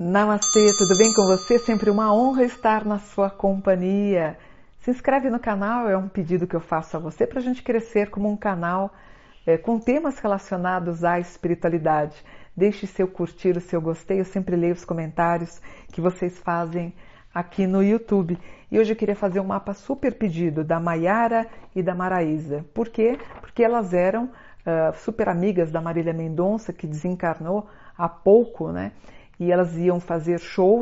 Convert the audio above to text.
Namastê, tudo bem com você? Sempre uma honra estar na sua companhia. Se inscreve no canal, é um pedido que eu faço a você para a gente crescer como um canal é, com temas relacionados à espiritualidade. Deixe seu curtir, o seu gostei, eu sempre leio os comentários que vocês fazem aqui no YouTube. E hoje eu queria fazer um mapa super pedido da Maiara e da Maraísa. Por quê? Porque elas eram uh, super amigas da Marília Mendonça, que desencarnou há pouco, né? E elas iam fazer shows